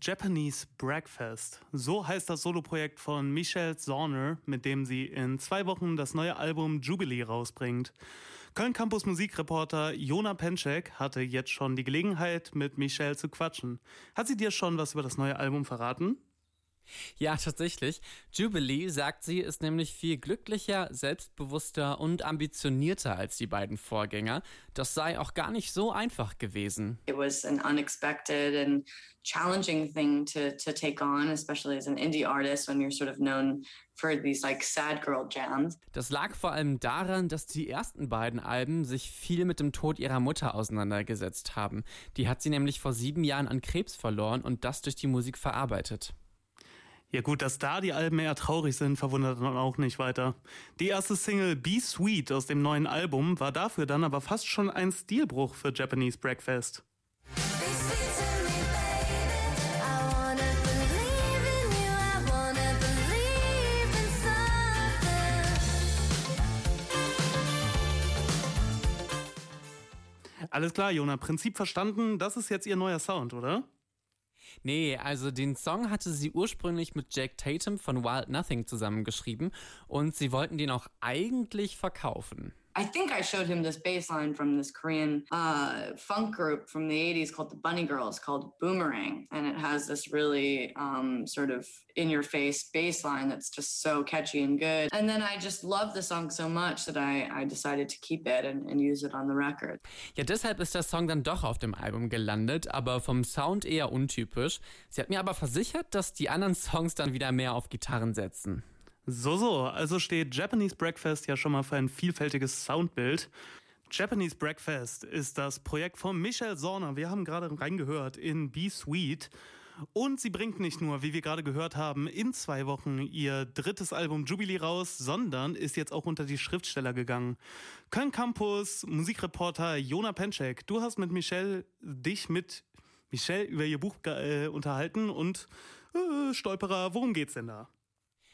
Japanese Breakfast. So heißt das Soloprojekt von Michelle Zorner, mit dem sie in zwei Wochen das neue Album Jubilee rausbringt. Köln Campus Musikreporter Jona Penczek hatte jetzt schon die Gelegenheit, mit Michelle zu quatschen. Hat sie dir schon was über das neue Album verraten? Ja, tatsächlich. Jubilee, sagt sie, ist nämlich viel glücklicher, selbstbewusster und ambitionierter als die beiden Vorgänger. Das sei auch gar nicht so einfach gewesen. It was an unexpected and challenging thing to, to take on, especially as an indie artist when you're sort of known for these like sad girl jams. Das lag vor allem daran, dass die ersten beiden Alben sich viel mit dem Tod ihrer Mutter auseinandergesetzt haben. Die hat sie nämlich vor sieben Jahren an Krebs verloren und das durch die Musik verarbeitet. Ja gut, dass da die Alben eher traurig sind, verwundert dann auch nicht weiter. Die erste Single Be Sweet aus dem neuen Album war dafür dann aber fast schon ein Stilbruch für Japanese Breakfast. Alles klar, Jona, Prinzip verstanden. Das ist jetzt Ihr neuer Sound, oder? Nee, also den Song hatte sie ursprünglich mit Jack Tatum von Wild Nothing zusammengeschrieben und sie wollten den auch eigentlich verkaufen. I think I showed him this bass line from this Korean uh, funk group from the 80s called the Bunny Girls called Boomerang. And it has this really um, sort of in your face bass line that's just so catchy and good. And then I just love the song so much that I, I decided to keep it and, and use it on the record. Ja, deshalb ist der Song dann doch auf dem Album gelandet, aber vom Sound eher untypisch. Sie hat mir aber versichert, dass die anderen Songs dann wieder mehr auf Gitarren setzen. So, so, also steht Japanese Breakfast ja schon mal für ein vielfältiges Soundbild. Japanese Breakfast ist das Projekt von Michelle Sorner. Wir haben gerade reingehört in Be Sweet. Und sie bringt nicht nur, wie wir gerade gehört haben, in zwei Wochen ihr drittes Album Jubilee raus, sondern ist jetzt auch unter die Schriftsteller gegangen. Köln Campus, Musikreporter Jona Penczek, du hast mit Michelle dich mit Michelle über ihr Buch äh, unterhalten und äh, Stolperer, worum geht's denn da?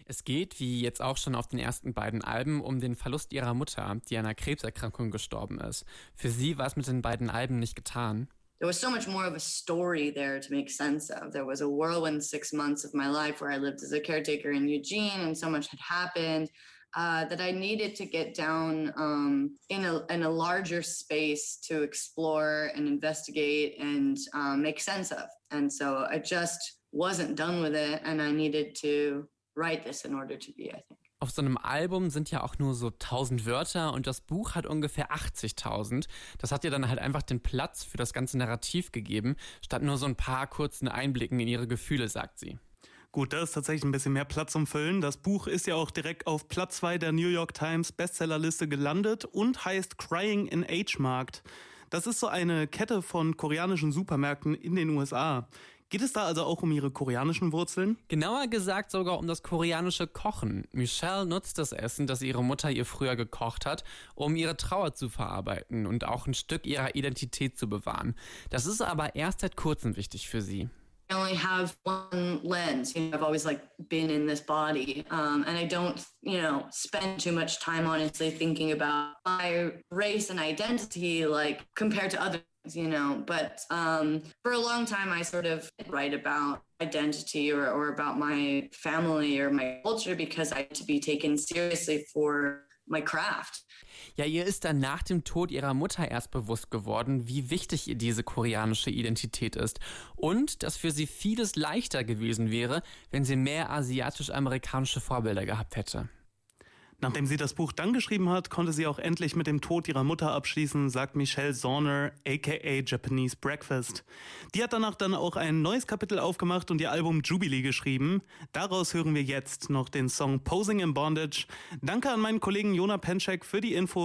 Es geht, wie jetzt auch schon auf den ersten beiden Alben, um den Verlust ihrer Mutter, die an einer Krebserkrankung gestorben ist. Für sie war es mit den beiden Alben nicht getan. There was so much more of a story there to make sense of. There was a whirlwind six months of my life where I lived as a caretaker in Eugene, and so much had happened uh, that I needed to get down um, in, a, in a larger space to explore and investigate and um, make sense of. And so I just wasn't done with it, and I needed to write this in order to be, I think. Auf so einem Album sind ja auch nur so 1000 Wörter und das Buch hat ungefähr 80.000. Das hat ihr dann halt einfach den Platz für das ganze Narrativ gegeben, statt nur so ein paar kurzen Einblicken in ihre Gefühle, sagt sie. Gut, da ist tatsächlich ein bisschen mehr Platz zum Füllen. Das Buch ist ja auch direkt auf Platz 2 der New York Times Bestsellerliste gelandet und heißt Crying in Age Markt. Das ist so eine Kette von koreanischen Supermärkten in den USA. Geht es da also auch um ihre koreanischen Wurzeln? Genauer gesagt sogar um das koreanische Kochen. Michelle nutzt das Essen, das ihre Mutter ihr früher gekocht hat, um ihre Trauer zu verarbeiten und auch ein Stück ihrer Identität zu bewahren. Das ist aber erst seit kurzem wichtig für sie. I only have one lens. You know, I've always like been in this body, um, and I don't, you know, spend too much time honestly thinking about my race and identity, like compared to other you know but um, for a long time i sort of write about identity or, or about my family or my culture because i had to be taken seriously for my craft Ja, ihr ist dann nach dem Tod ihrer Mutter erst bewusst geworden, wie wichtig ihr diese koreanische Identität ist und dass für sie vieles leichter gewesen wäre, wenn sie mehr asiatisch-amerikanische Vorbilder gehabt hätte. Nachdem sie das Buch dann geschrieben hat, konnte sie auch endlich mit dem Tod ihrer Mutter abschließen, sagt Michelle Zorner, aka Japanese Breakfast. Die hat danach dann auch ein neues Kapitel aufgemacht und ihr Album Jubilee geschrieben. Daraus hören wir jetzt noch den Song Posing in Bondage. Danke an meinen Kollegen Jona Penczek für die Infos.